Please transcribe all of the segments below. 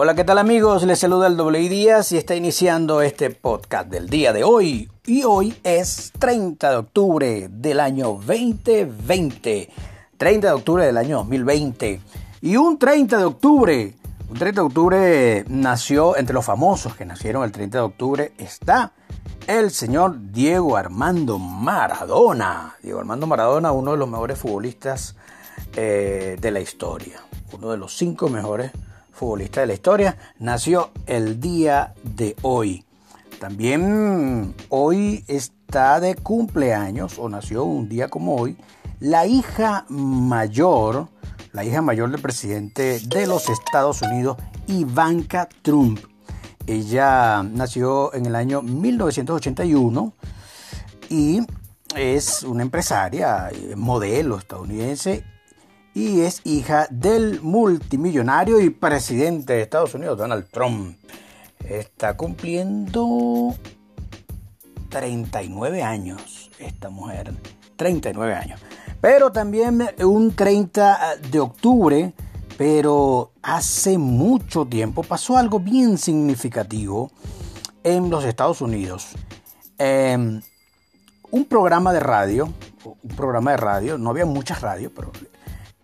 Hola, ¿qué tal amigos? Les saluda el W Díaz y está iniciando este podcast del día de hoy. Y hoy es 30 de octubre del año 2020. 30 de octubre del año 2020. Y un 30 de octubre, un 30 de octubre nació, entre los famosos que nacieron el 30 de octubre, está el señor Diego Armando Maradona. Diego Armando Maradona, uno de los mejores futbolistas eh, de la historia. Uno de los cinco mejores futbolista de la historia, nació el día de hoy. También hoy está de cumpleaños, o nació un día como hoy, la hija mayor, la hija mayor del presidente de los Estados Unidos, Ivanka Trump. Ella nació en el año 1981 y es una empresaria, modelo estadounidense y es hija del multimillonario y presidente de Estados Unidos, Donald Trump. Está cumpliendo 39 años esta mujer, 39 años. Pero también un 30 de octubre, pero hace mucho tiempo pasó algo bien significativo en los Estados Unidos. Em, un programa de radio, un programa de radio, no había muchas radios, pero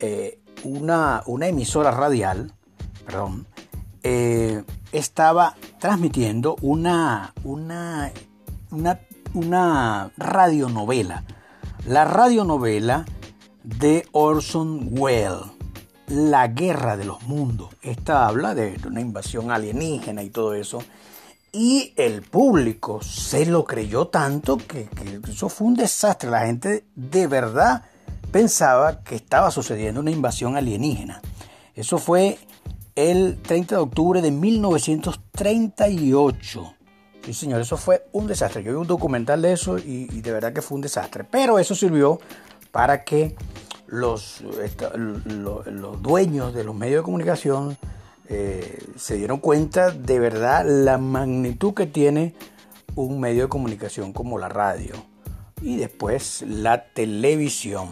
eh, una, una, emisora radial, perdón, eh, estaba transmitiendo una, una, una, una radionovela. La radionovela de Orson Welles, La Guerra de los Mundos. Esta habla de, una invasión alienígena y todo eso. Y el público se lo creyó tanto que, que, eso fue un desastre. La gente de verdad pensaba que estaba sucediendo una invasión alienígena. Eso fue el 30 de octubre de 1938. Sí, señor, eso fue un desastre. Yo vi un documental de eso y, de verdad que fue un desastre. Pero eso sirvió para que los, dueños de los medios de comunicación eh, se dieron cuenta de verdad la magnitud que tiene un medio de comunicación como la radio y después la televisión.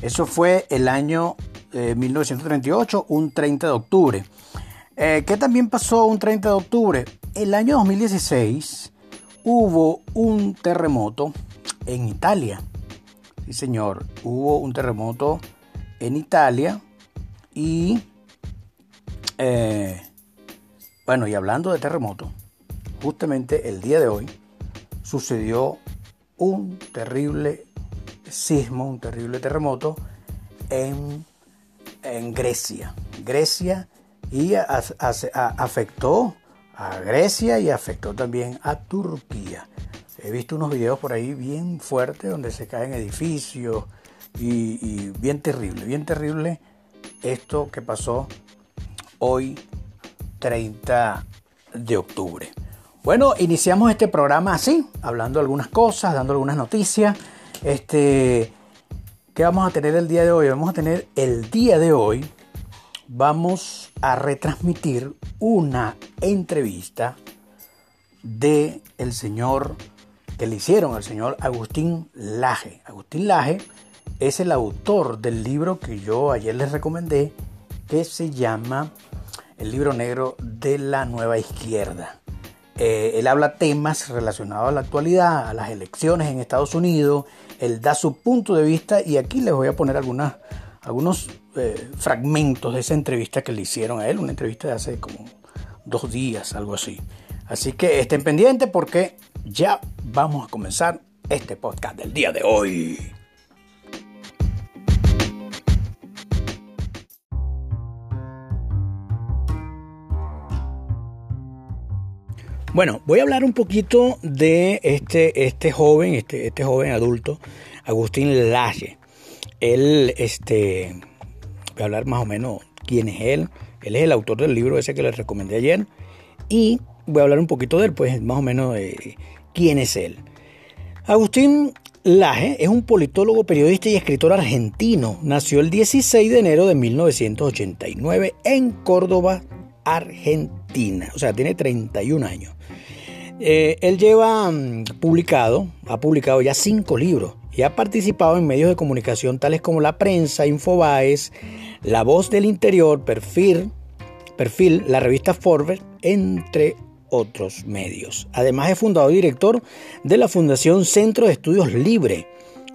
Eso fue el año 1938, eh, un 30 de octubre. Eh, ¿Qué también pasó un 30 de octubre? El año 2016 hubo un terremoto en Italia. Sí, señor, hubo un terremoto en Italia y eh, bueno, y hablando de terremoto, justamente el día de hoy sucedió un terrible sismo, un terrible terremoto en, Grecia. Grecia y afectó a Grecia y afectó también a Turquía. He visto unos videos por ahí bien fuertes donde se caen edificios y bien terrible, bien terrible esto que pasó hoy 30 de octubre. Bueno, iniciamos este programa así, hablando algunas cosas, dando algunas noticias. Este, ¿Qué vamos a tener el día de hoy? Vamos a tener el día de hoy, vamos a retransmitir una entrevista de el señor que le hicieron al señor Agustín Laje. Agustín Laje es el autor del libro que yo ayer les recomendé, que se llama El libro negro de la nueva izquierda. Eh, él habla temas relacionados a la actualidad, a las elecciones en Estados Unidos. Él da su punto de vista y aquí les voy a poner algunos eh, fragmentos de esa entrevista que le hicieron a él, una entrevista de hace como dos días, algo así. Así que estén pendientes porque ya vamos a comenzar este podcast del día de hoy. Bueno, voy a hablar un poquito de este, este joven, este, este joven adulto, Agustín Laje. Él, este, voy a hablar más o menos quién es él. Él es el autor del libro ese que les recomendé ayer. Y voy a hablar un poquito de él, pues más o menos de quién es él. Agustín Laje es un politólogo, periodista y escritor argentino. Nació el 16 de enero de 1989 en Córdoba, Argentina. O sea, tiene 31 años. Eh, él lleva mm, publicado, ha publicado ya cinco libros y ha participado en medios de comunicación tales como La Prensa, Infobaes, La Voz del Interior, Perfil, perfil la revista Forbes, entre otros medios. Además es fundador y director de la Fundación Centro de Estudios Libre,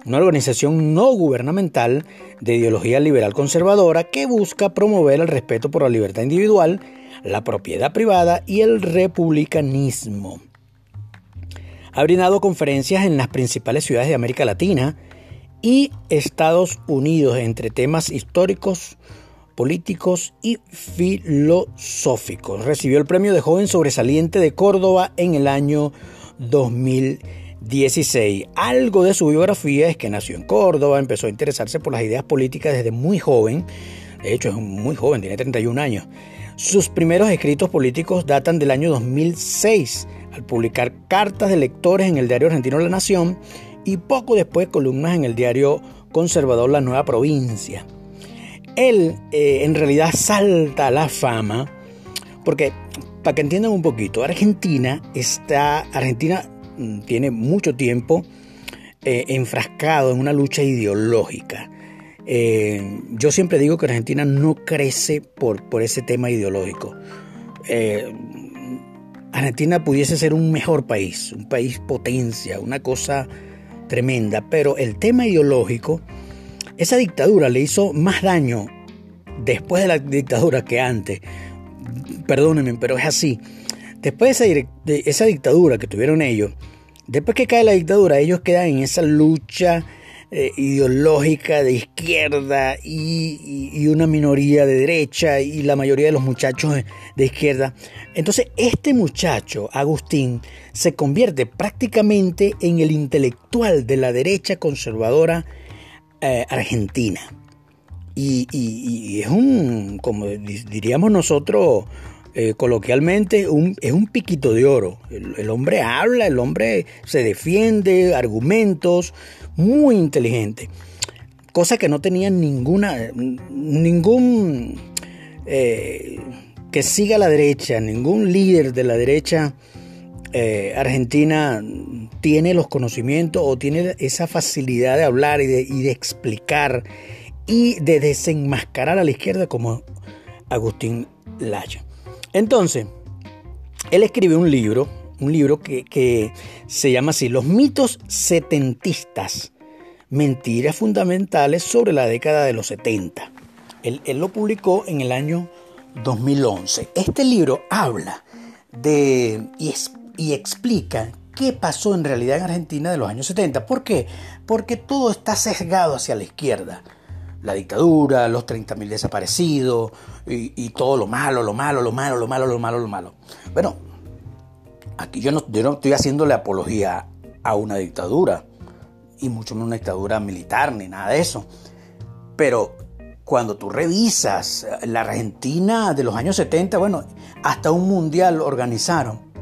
una organización no gubernamental de ideología liberal conservadora que busca promover el respeto por la libertad individual, la propiedad privada y el republicanismo. Ha brindado conferencias en las principales ciudades de América Latina y Estados Unidos entre temas históricos, políticos y filosóficos. Recibió el premio de joven sobresaliente de Córdoba en el año 2016. Algo de su biografía es que nació en Córdoba, empezó a interesarse por las ideas políticas desde muy joven. De hecho, es muy joven, tiene 31 años. Sus primeros escritos políticos datan del año 2006, al publicar cartas de lectores en el diario argentino La Nación y poco después columnas en el diario conservador La Nueva Provincia. Él eh, en realidad salta a la fama porque, para que entiendan un poquito, Argentina está, Argentina mm, tiene mucho tiempo eh, enfrascado en una lucha ideológica. Eh, yo siempre digo que Argentina no crece por, por ese tema ideológico. Argentina pudiese ser un mejor país, un país potencia, una cosa tremenda, pero el tema ideológico, esa dictadura le hizo más daño después de la dictadura que antes. Perdónenme, pero es así. Después de esa, dictadura que tuvieron ellos, después que cae la dictadura, ellos quedan en esa lucha eh, ideológica de izquierda y, una minoría de derecha y la mayoría de los muchachos de, izquierda. Entonces este muchacho, Agustín, se convierte prácticamente en el intelectual de la derecha conservadora eh, argentina. Y, es un, como diríamos nosotros eh, coloquialmente, un, es un piquito de oro. El, hombre habla, el hombre se defiende, argumentos, muy inteligente. Cosa que no tenía ninguna, ningún eh, que siga la derecha, ningún líder de la derecha eh, argentina tiene los conocimientos o tiene esa facilidad de hablar y de, y de explicar y de desenmascarar a la izquierda como Agustín Laya. Entonces, él escribe un libro, un libro que, se llama así, Los mitos setentistas, mentiras fundamentales sobre la década de los 70. Él, lo publicó en el año 2011. Este libro habla de y, y explica qué pasó en realidad en Argentina de los años 70. ¿Por qué? Porque todo está sesgado hacia la izquierda la dictadura, los 30.000 desaparecidos y, todo lo malo, lo malo, lo malo, lo malo, lo malo, lo malo. Bueno, aquí yo no, yo no estoy haciéndole apología a una dictadura, y mucho menos una dictadura militar ni nada de eso. Pero cuando tú revisas la Argentina de los años 70, bueno, hasta un mundial organizaron.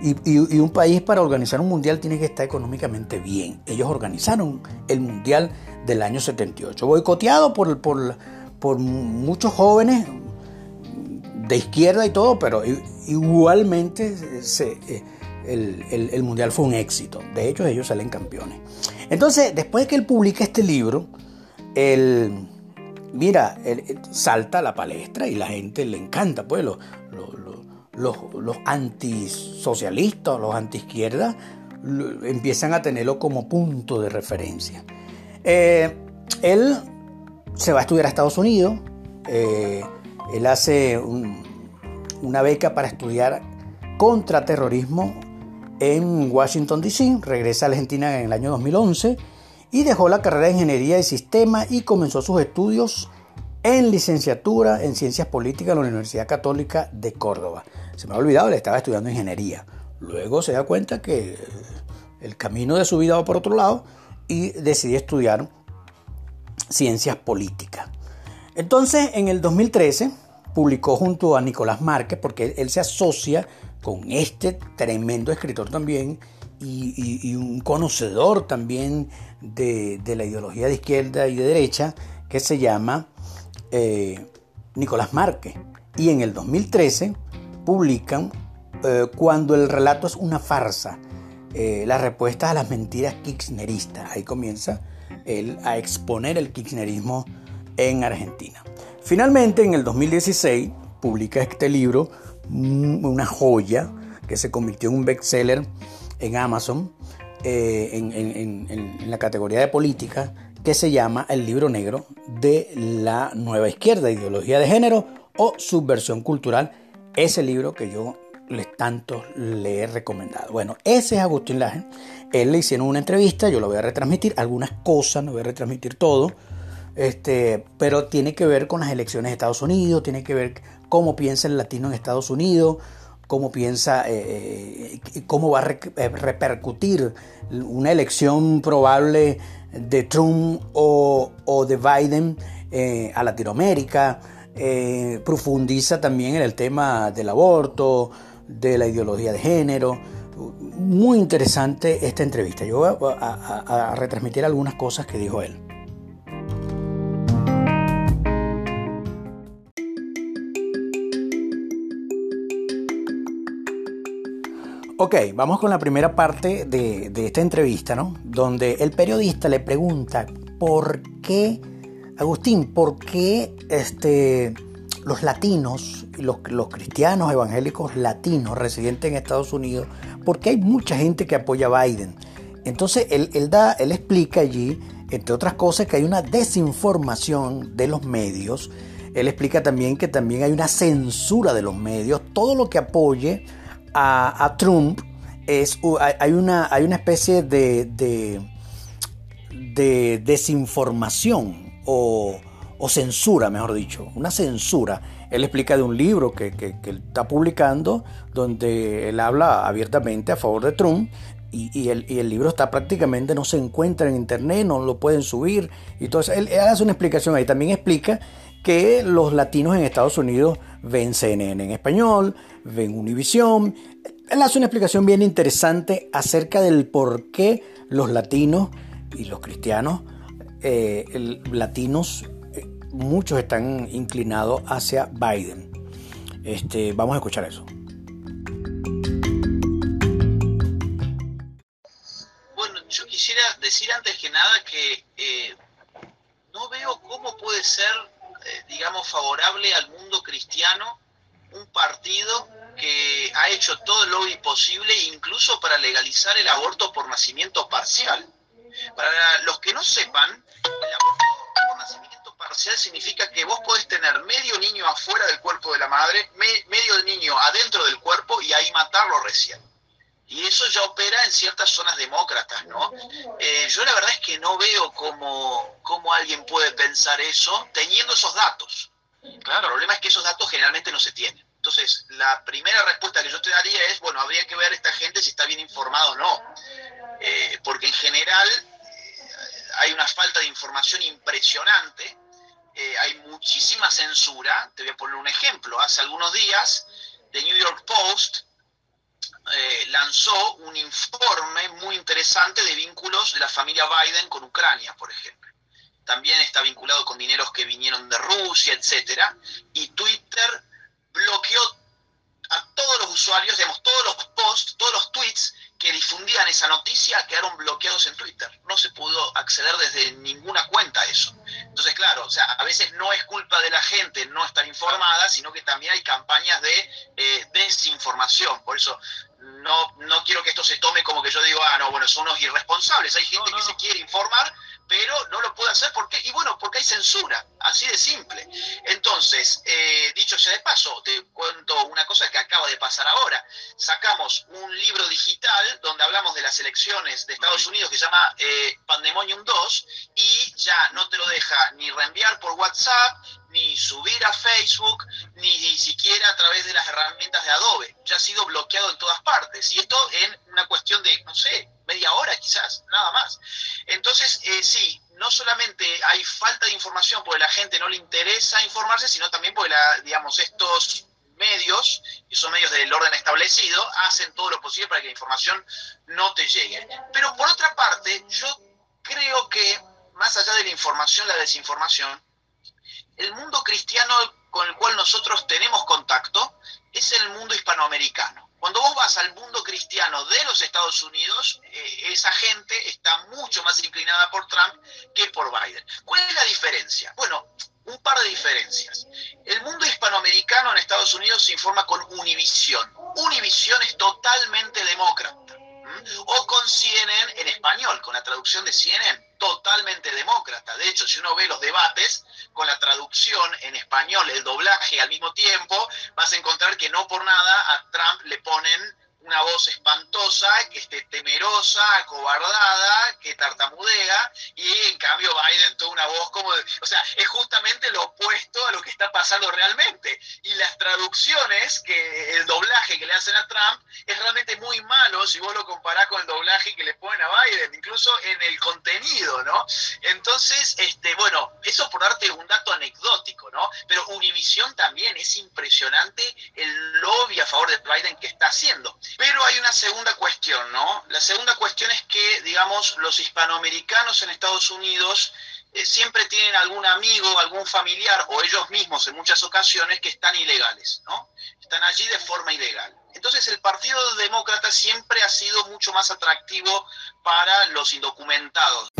Y, y, un país para organizar un mundial tiene que estar económicamente bien. Ellos organizaron el mundial del año 78. Boicoteado por, por, por muchos jóvenes de izquierda y todo, pero igualmente eh, el, Mundial fue un éxito. De hecho, ellos salen campeones. Entonces, después de que él publica este libro, él, mira, salta a la palestra y la gente le encanta, pues los, los, los, antisocialistas, los antiizquierdas, empiezan a tenerlo como punto de referencia. Eh, él se va a estudiar a Estados Unidos. Eh, él hace una beca para estudiar contraterrorismo en Washington, D.C. Regresa a Argentina en el año 2011 y dejó la carrera de Ingeniería de Sistema y comenzó sus estudios en licenciatura en Ciencias Políticas en la Universidad Católica de Córdoba. Se me ha olvidado, le estaba estudiando Ingeniería. Luego se da cuenta que el camino de su vida va por otro lado y decidí estudiar ciencias políticas. Entonces, en el 2013, publicó junto a Nicolás Márquez, porque él se asocia con este tremendo escritor también y, un conocedor también de, la ideología de izquierda y de derecha, que se llama eh, Nicolás Márquez. Y en el 2013 publican eh, Cuando el relato es una farsa, eh, las respuestas a las mentiras kirchneristas. Ahí comienza él a exponer el kirchnerismo en Argentina. Finalmente, en el 2016, publica este libro, mm, una joya que se convirtió en un bestseller en Amazon, eh, en, la categoría de política, que se llama El libro negro de la nueva izquierda, ideología de género o subversión cultural. Ese libro que yo les tanto le he recomendado. Bueno, ese es Agustín Laje. Él le hicieron una entrevista, yo lo voy a retransmitir, algunas cosas, no voy a retransmitir todo, este, pero tiene que ver con las elecciones de Estados Unidos, tiene que ver cómo piensa el latino en Estados Unidos, cómo piensa, eh, eh, cómo va a eh, repercutir una elección probable de Trump o, de Biden a Latinoamérica. profundiza también en el tema del aborto, de la ideología de género. Muy interesante esta entrevista. Yo voy a retransmitir algunas cosas que dijo él. Ok, vamos con la primera parte de, esta entrevista, ¿no? Donde el periodista le pregunta por qué, Agustín, por qué este, los latinos, los, los cristianos evangélicos latinos residentes en Estados Unidos, por qué hay mucha gente que apoya a Biden. Entonces él, él, da, él explica allí, entre otras cosas, que hay una desinformación de los medios. Él explica también que también hay una censura de los medios. Todo lo que apoye a, Trump es, hay, una, hay una especie de, de, desinformación o, censura, mejor dicho, una censura. Él explica de un libro que, que, está publicando donde él habla abiertamente a favor de Trump y, el, libro está prácticamente, no se encuentra en internet, no lo pueden subir. Y todo Él, él, hace una explicación ahí. También explica que los latinos en Estados Unidos ven CNN en español, ven Univisión. Él hace una explicación bien interesante acerca del por qué los latinos y los cristianos eh, latinos, muchos están inclinados hacia Biden. Este, vamos a escuchar eso. Bueno, yo quisiera decir antes que nada que eh, no veo cómo puede ser, digamos, favorable al mundo cristiano un partido que ha hecho todo lo posible, incluso para legalizar el aborto por nacimiento parcial. Para los que no sepan, el aborto parcial significa que vos podés tener medio niño afuera del cuerpo de la madre, medio niño adentro del cuerpo y ahí matarlo recién. Y eso ya opera en ciertas zonas demócratas, ¿no? Eh, yo la verdad es que no veo cómo, cómo alguien puede pensar eso teniendo esos datos. Claro. El problema es que esos datos generalmente no se tienen. Entonces, la primera respuesta que yo te daría es, bueno, habría que ver esta gente si está bien informada o no. Eh, porque en general eh, hay una falta de información impresionante, eh, hay muchísima censura. Te voy a poner un ejemplo. Hace algunos días, The New York Post lanzó un informe muy interesante de vínculos de la familia Biden con Ucrania, por ejemplo también está vinculado con dineros que vinieron de Rusia, etcétera, y Twitter bloqueó a todos los usuarios, digamos, todos los posts, todos los tweets que difundían esa noticia quedaron bloqueados en Twitter. No se pudo acceder desde ninguna cuenta a eso. Entonces, claro, o sea, a veces no es culpa de la gente no estar informada, sino que también hay campañas de eh, desinformación. Por eso no, no quiero que esto se tome como que yo digo, ah, no, bueno, son unos irresponsables. Hay gente que se quiere informar, pero no lo puede hacer. ¿Por qué? Y bueno, porque hay censura, así de simple. Entonces, eh, dicho sea de paso, te cuento una cosa que acaba de pasar ahora. Sacamos un libro digital donde hablamos de las elecciones de Estados Unidos que se llama eh, Pandemonium 2 y ya no te lo deja ni reenviar por WhatsApp, ni subir a Facebook, ni, siquiera a través de las herramientas de Adobe. Ya ha sido bloqueado en todas partes. Y esto en una cuestión de, no sé, media hora quizás, nada más. Entonces, eh, sí, no solamente hay falta de información porque la gente no le interesa informarse, sino también porque, la, digamos, estos medios, que son medios del orden establecido, hacen todo lo posible para que la información no te llegue. Pero por otra parte, yo creo que más allá de la información, la desinformación, el mundo cristiano con el cual nosotros tenemos contacto es el mundo hispanoamericano. Cuando vos vas al mundo cristiano de los Estados Unidos, eh, esa gente está mucho más inclinada por Trump que por Biden. ¿Cuál es la diferencia? Bueno, un par de diferencias. El mundo hispanoamericano en Estados Unidos se informa con Univision. Univision es totalmente demócrata. O con CNN en español, con la traducción de CNN, totalmente demócrata. De hecho, si uno ve los debates con la traducción en español, el doblaje al mismo tiempo, vas a encontrar que no por nada a Trump le ponen una voz espantosa, que esté temerosa, acobardada, que tartamudea, y en cambio Biden toda una voz como de, o sea, es justamente lo opuesto a lo que está pasando realmente. Y las traducciones, que el doblaje que le hacen a Trump es realmente muy malo si vos lo comparás con el doblaje que le ponen a Biden, incluso en el contenido, ¿no? Entonces, este, bueno, eso por darte un dato anecdótico, ¿no? Pero Univision también es impresionante el lobby a favor de Biden que está haciendo. Pero hay una segunda cuestión, ¿no? La segunda cuestión es que, digamos, los hispanoamericanos en Estados Unidos eh, siempre tienen algún amigo, algún familiar o ellos mismos en muchas ocasiones que están ilegales, ¿no? Están allí de forma ilegal. Entonces el Partido Demócrata siempre ha sido mucho más atractivo para los indocumentados.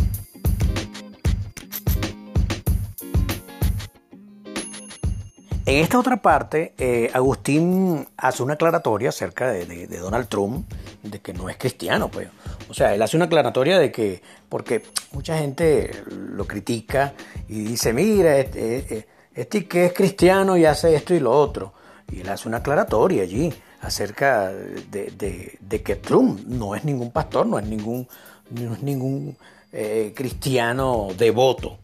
En esta otra parte, eh, Agustín hace una aclaratoria acerca de, Donald Trump, de que no es cristiano, pues. O sea, él hace una aclaratoria de que, porque mucha gente lo critica y dice, mira, este, este, este que es cristiano y hace esto y lo otro. Y él hace una aclaratoria allí acerca de, que Trump no es ningún pastor, no es ningún, no es ningún eh, cristiano devoto,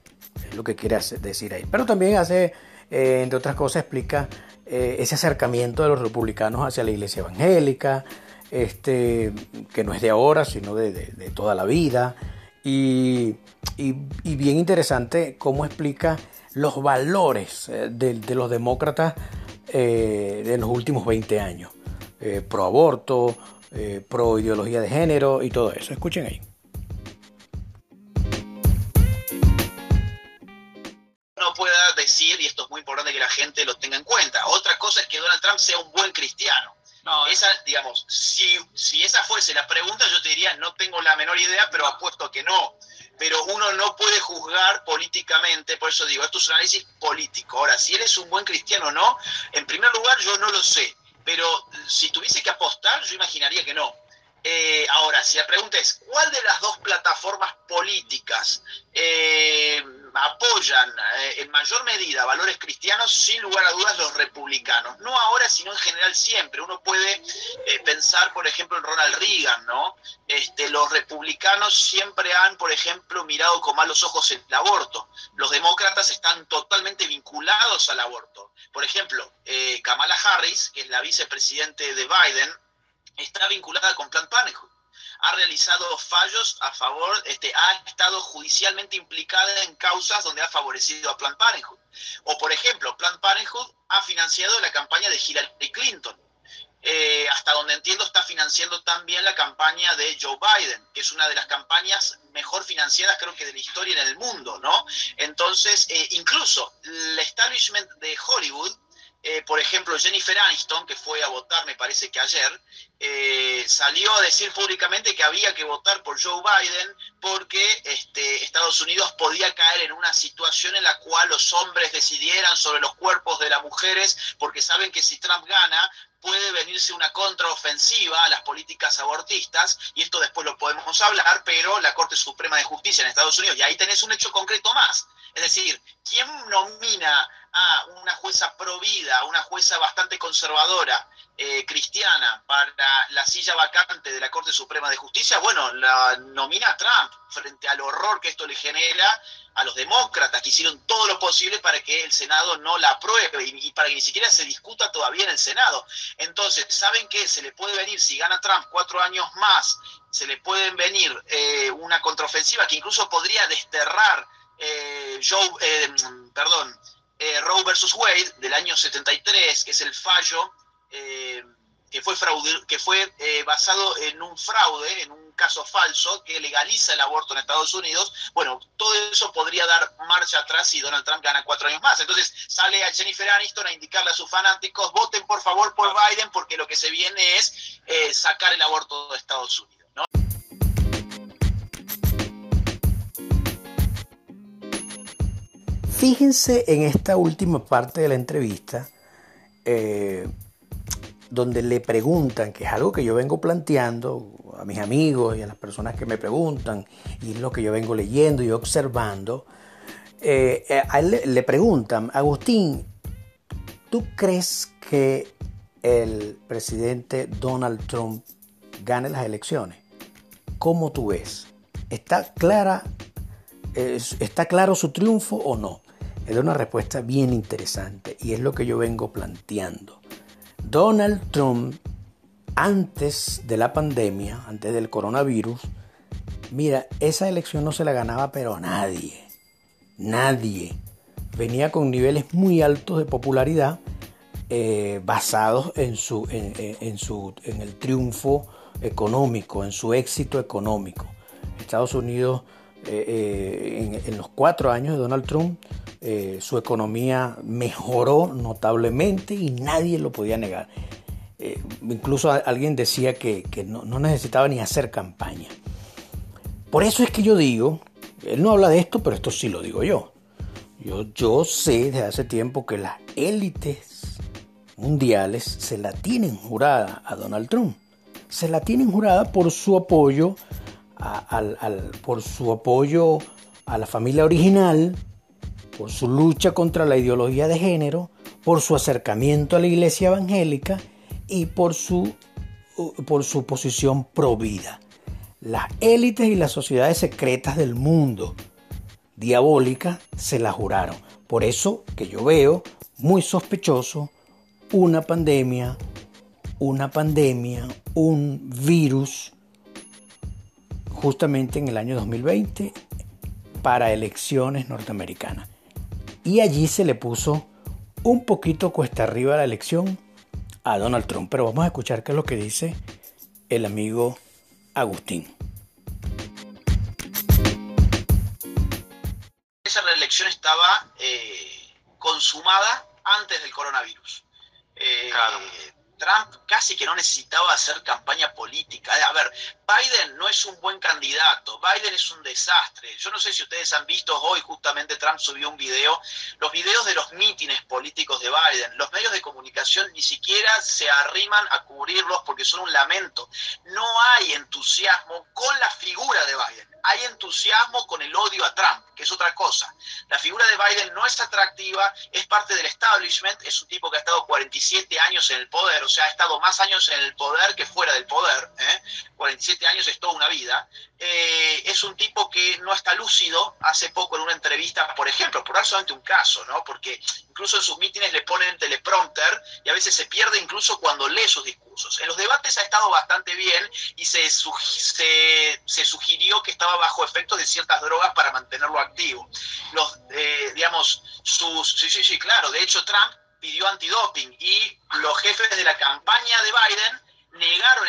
es lo que quiere decir ahí. Pero también hace eh, entre otras cosas, explica eh, ese acercamiento de los republicanos hacia la iglesia evangélica, este, que no es de ahora, sino de, toda la vida. Y, bien interesante cómo explica los valores eh, de, los demócratas de los últimos 20 años. pro aborto, pro ideología de género y todo eso. Escuchen ahí. Es muy importante que la gente lo tenga en cuenta. Otra cosa es que Donald Trump sea un buen cristiano. No, esa, digamos, si, si esa fuese la pregunta, yo te diría, no tengo la menor idea, pero apuesto que no. Pero uno no puede juzgar políticamente, por eso digo, esto es un análisis político. Ahora, si eres un buen cristiano o no, en primer lugar yo no lo sé, pero si tuviese que apostar, yo imaginaría que no. Eh, ahora, si la pregunta es, ¿cuál de las dos plataformas políticas eh, apoyan eh, en mayor medida valores cristianos? Sin lugar a dudas los republicanos. No ahora, sino en general siempre. Uno puede pensar, por ejemplo, en Ronald Reagan, ¿no? Este, los republicanos siempre han, por ejemplo, mirado con malos ojos el aborto. Los demócratas están totalmente vinculados al aborto. Por ejemplo, Kamala Harris, que es la vicepresidente de Biden, está vinculada con Planned Parenthood. Ha realizado fallos a favor, este, ha estado judicialmente implicada en causas donde ha favorecido a Planned Parenthood. O, por ejemplo, Planned Parenthood ha financiado la campaña de Hillary Clinton. Eh, hasta donde entiendo, está financiando también la campaña de Joe Biden, que es una de las campañas mejor financiadas, creo que de la historia en el mundo, ¿no? Entonces, eh, incluso el establishment de Hollywood eh, por ejemplo, Jennifer Aniston, que fue a votar, me parece que ayer, eh, salió a decir públicamente que había que votar por Joe Biden porque este, Estados Unidos podía caer en una situación en la cual los hombres decidieran sobre los cuerpos de las mujeres, porque saben que si Trump gana, puede venirse una contraofensiva a las políticas abortistas, y esto después lo podemos hablar, pero la Corte Suprema de Justicia en Estados Unidos, y ahí tenés un hecho concreto más. Es decir, ¿quién nomina a una jueza provida, una jueza bastante conservadora, eh, cristiana, para la silla vacante de la Corte Suprema de Justicia? Bueno, la nomina Trump frente al horror que esto le genera a los demócratas, que hicieron todo lo posible para que el Senado no la apruebe y, para que ni siquiera se discuta todavía en el Senado. Entonces, ¿saben qué? Se le puede venir, si gana Trump cuatro años más, se le pueden venir eh, una contraofensiva que incluso podría desterrar eh, Joe, eh, perdón, eh, Roe versus Wade del año 73, que es el fallo que fue, fraude, que fue basado en un fraude, en un caso falso que legaliza el aborto en Estados Unidos, bueno, todo eso podría dar marcha atrás si Donald Trump gana cuatro años más. Entonces sale a Jennifer Aniston a indicarle a sus fanáticos, voten por favor por Biden porque lo que se viene es sacar el aborto de Estados Unidos. Fíjense en esta última parte de la entrevista, eh, donde le preguntan, que es algo que yo vengo planteando a mis amigos y a las personas que me preguntan, y es lo que yo vengo leyendo y observando, eh, eh, a él le, preguntan, Agustín, ¿tú crees que el presidente Donald Trump gane las elecciones? ¿Cómo tú ves? ¿Está clara, está claro su triunfo o no? Es una respuesta bien interesante y es lo que yo vengo planteando. Donald Trump, antes de la pandemia, antes del coronavirus, mira, esa elección no se la ganaba pero nadie. Nadie. Venía con niveles muy altos de popularidad eh, basados en, su, en, su, en el triunfo económico, en su éxito económico. Estados Unidos, eh, eh, en, los cuatro años de Donald Trump, su economía mejoró notablemente y nadie lo podía negar. incluso alguien decía que, no, no, necesitaba ni hacer campaña. Por eso es que yo digo él no habla de esto, pero esto sí lo digo yo. Yo, yo sé desde hace tiempo que las élites mundiales se la tienen jurada a Donald Trump. Se la tienen jurada por su apoyo por su apoyo a la familia original, por su lucha contra la ideología de género, por su acercamiento a la iglesia evangélica y por su, por su posición pro vida las élites y las sociedades secretas del mundo diabólica se la juraron. Por eso que yo veo muy sospechoso una pandemia, una pandemia, un virus, justamente en el año 2020 para elecciones norteamericanas. Y allí se le puso un poquito cuesta arriba la elección a Donald Trump. Pero vamos a escuchar qué es lo que dice el amigo Agustín. Esa reelección estaba eh, consumada antes del coronavirus. Eh, Trump casi que no necesitaba hacer campaña política. A ver, Biden no es un buen candidato, Biden es un desastre. Yo no sé si ustedes han visto, hoy justamente Trump subió un video, los videos de los mítines políticos de Biden. Los medios de comunicación ni siquiera se arriman a cubrirlos porque son un lamento. No hay entusiasmo con la figura de Biden, hay entusiasmo con el odio a Trump, que es otra cosa. La figura de Biden no es atractiva, es parte del establishment, es un tipo que ha estado 47 años en el poder, o sea, ha estado más años en el poder que fuera del poder, 47 ¿eh? años es toda una vida, eh, es un tipo que no está lúcido, hace poco en una entrevista, por ejemplo, por dar solamente un caso, ¿no? porque incluso en sus mítines le ponen teleprompter y a veces se pierde incluso cuando lee sus discursos. En los debates ha estado bastante bien y se, se, sugirió que estaba bajo efectos de ciertas drogas para mantenerlo activo. Los, eh, digamos, sus... Sí, sí, sí, claro. De hecho, Trump pidió antidoping y los jefes de la campaña de Biden negaron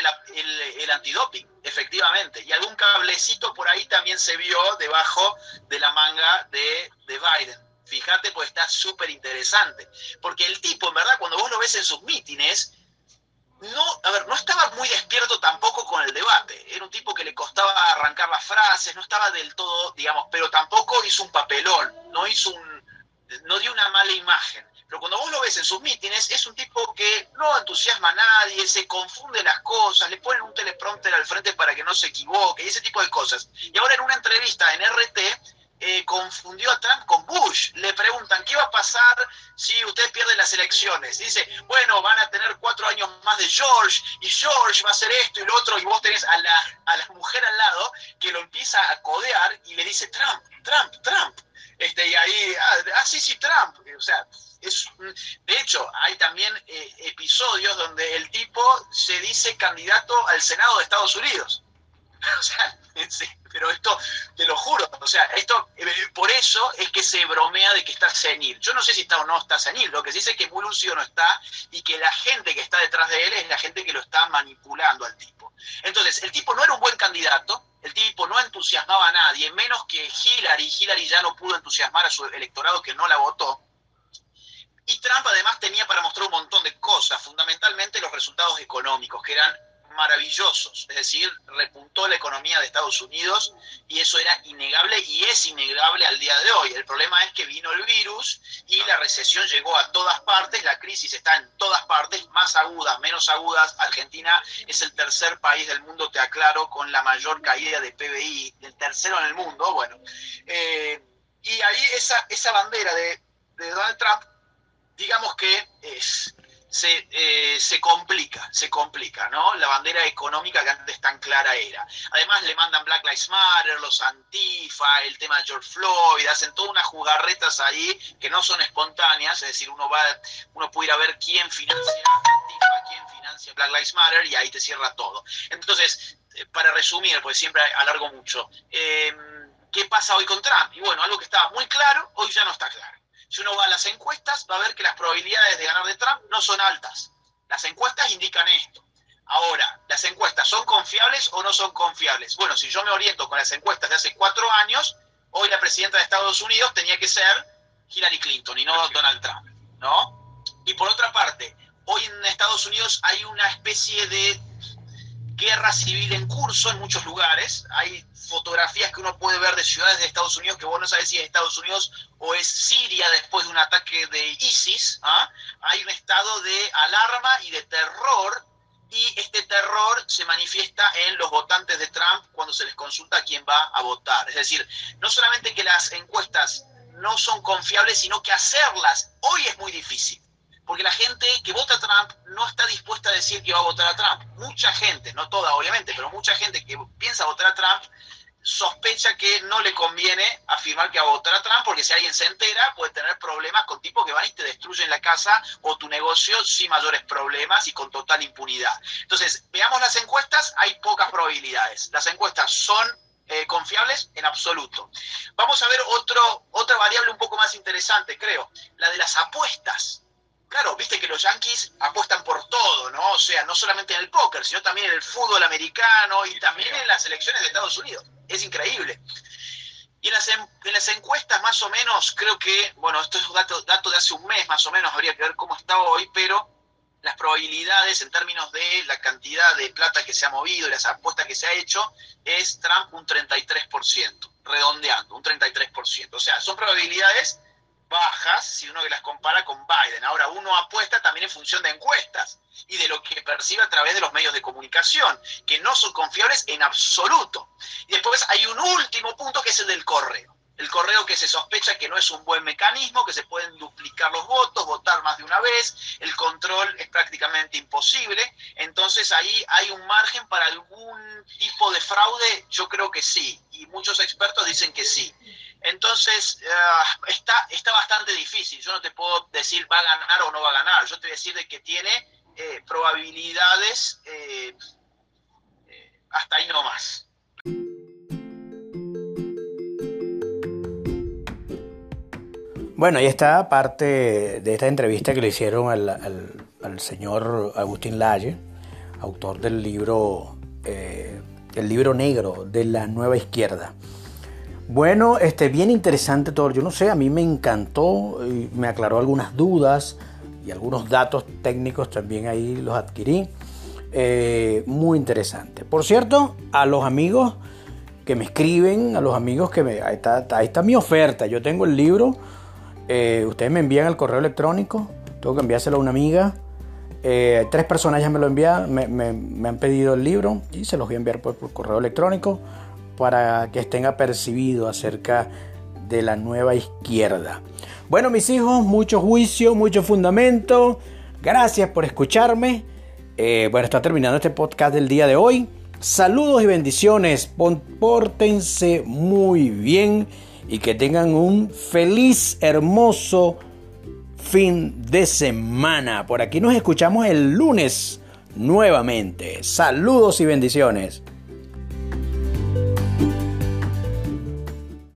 el, antidoping, efectivamente. Y algún cablecito por ahí también se vio debajo de la manga de, de Biden. Fíjate, pues está súper interesante. Porque el tipo, en verdad, cuando vos lo ves en sus mítines, no, a ver, no estaba muy despierto tampoco con el debate. Era un tipo que le costaba arrancar las frases, no estaba del todo, digamos, pero tampoco hizo un papelón, no hizo un, no dio una mala imagen. Pero cuando vos lo ves en sus mítines, es un tipo que no entusiasma a nadie, se confunde las cosas, le ponen un teleprompter al frente para que no se equivoque, y ese tipo de cosas. Y ahora en una entrevista en RT, eh, confundió a Trump con Bush. Le preguntan, ¿qué va a pasar si usted pierde las elecciones? dice, bueno, van a tener cuatro años más de George, y George va a hacer esto y lo otro, y vos tenés a la, a la mujer al lado que lo empieza a codear y le dice, Trump, Trump, Trump. Este, y ahí, ah, ah sí, sí, Trump. O sea, es, de hecho, hay también eh, episodios donde el tipo se dice candidato al Senado de Estados Unidos. O sea, pero esto, te lo juro, o sea, esto, eh, por eso es que se bromea de que está senil. Yo no sé si está o no está senil, lo que se dice es que muy lúcido no está y que la gente que está detrás de él es la gente que lo está manipulando al tipo. Entonces, el tipo no era un buen candidato, el tipo no entusiasmaba a nadie, menos que Hillary. Hillary ya no pudo entusiasmar a su electorado que no la votó. Y Trump además tenía para mostrar un montón de cosas, fundamentalmente los resultados económicos, que eran maravillosos. Es decir, repuntó la economía de Estados Unidos y eso era innegable y es innegable al día de hoy. El problema es que vino el virus y la recesión llegó a todas partes, la crisis está en todas partes, más agudas, menos agudas. Argentina es el tercer país del mundo, te aclaro, con la mayor caída de PBI, el tercero en el mundo. Bueno, eh, y ahí esa, esa bandera de, de Donald Trump, digamos que es se, eh, se, complica, se complica, ¿no? La bandera económica que antes tan clara era. Además le mandan Black Lives Matter, los Antifa, el tema de George Floyd, hacen todas unas jugarretas ahí que no son espontáneas, es decir, uno va, uno puede ir a ver quién financia Antifa, quién financia Black Lives Matter y ahí te cierra todo. Entonces, eh, para resumir, pues siempre alargo mucho, eh, ¿qué pasa hoy con Trump? Y bueno, algo que estaba muy claro, hoy ya no está claro. Si uno va a las encuestas, va a ver que las probabilidades de ganar de Trump no son altas. Las encuestas indican esto. Ahora, ¿las encuestas son confiables o no son confiables? Bueno, si yo me oriento con las encuestas de hace cuatro años, hoy la presidenta de Estados Unidos tenía que ser Hillary Clinton y no Donald Trump, ¿no? Y por otra parte, hoy en Estados Unidos hay una especie de guerra civil en curso en muchos lugares. Hay fotografías que uno puede ver de ciudades de Estados Unidos que vos no sabes si es Estados Unidos o es Siria después de un ataque de ISIS. ¿ah? Hay un estado de alarma y de terror y este terror se manifiesta en los votantes de Trump cuando se les consulta quién va a votar. Es decir, no solamente que las encuestas no son confiables, sino que hacerlas hoy es muy difícil porque la gente que vota Trump no está dispuesta a decir que va a votar a Trump. Mucha gente, no toda obviamente, pero mucha gente que piensa votar a Trump sospecha que no le conviene afirmar que va a votar a Trump porque si alguien se entera puede tener problemas con tipos que van y te destruyen la casa o tu negocio sin mayores problemas y con total impunidad. Entonces, veamos las encuestas, hay pocas probabilidades. Las encuestas son eh, confiables en absoluto. Vamos a ver otro, otra variable un poco más interesante, creo, la de las apuestas. Claro, viste que los Yankees apuestan por todo, ¿no? O sea, no solamente en el póker, sino también en el fútbol americano y también en las elecciones de Estados Unidos. Es increíble. Y en las, en las encuestas más o menos, creo que, bueno, esto es un dato, dato de hace un mes más o menos, habría que ver cómo está hoy, pero las probabilidades en términos de la cantidad de plata que se ha movido y las apuestas que se ha hecho es Trump un 33%, redondeando, un 33%. O sea, son probabilidades bajas si uno las compara con Biden. Ahora, uno apuesta también en función de encuestas y de lo que percibe a través de los medios de comunicación, que no son confiables en absoluto. Y después hay un último punto que es el del correo. El correo que se sospecha que no es un buen mecanismo, que se pueden duplicar los votos, votar más de una vez, el control es prácticamente imposible. Entonces ahí hay un margen para algún tipo de fraude, yo creo que sí, y muchos expertos dicen que sí. Entonces, uh, está, está bastante difícil. Yo no te puedo decir va a ganar o no va a ganar. Yo te voy a decir de que tiene eh, probabilidades eh, eh, hasta ahí no más. Bueno, ahí está parte de esta entrevista que le hicieron al, al, señor Agustín Lalle, autor del libro, el libro negro de la nueva izquierda. Bueno, este, bien interesante todo. Yo no sé, a mí me encantó, me aclaró algunas dudas y algunos datos técnicos también ahí los adquirí. Eh, muy interesante. Por cierto, a los amigos que me escriben, a los amigos que me... Ahí está, ahí está mi oferta. Yo tengo el libro. Eh, ustedes me envían el correo electrónico. Tengo que enviárselo a una amiga. Eh, tres personas ya me lo envían, me, me, han pedido el libro y se los voy a enviar por correo electrónico para que estén apercibidos acerca de la nueva izquierda. Bueno, mis hijos, mucho juicio, mucho fundamento. Gracias por escucharme. Eh, bueno, está terminando este podcast del día de hoy. Saludos y bendiciones. Pórtense muy bien y que tengan un feliz, hermoso fin de semana. Por aquí nos escuchamos el lunes nuevamente. Saludos y bendiciones.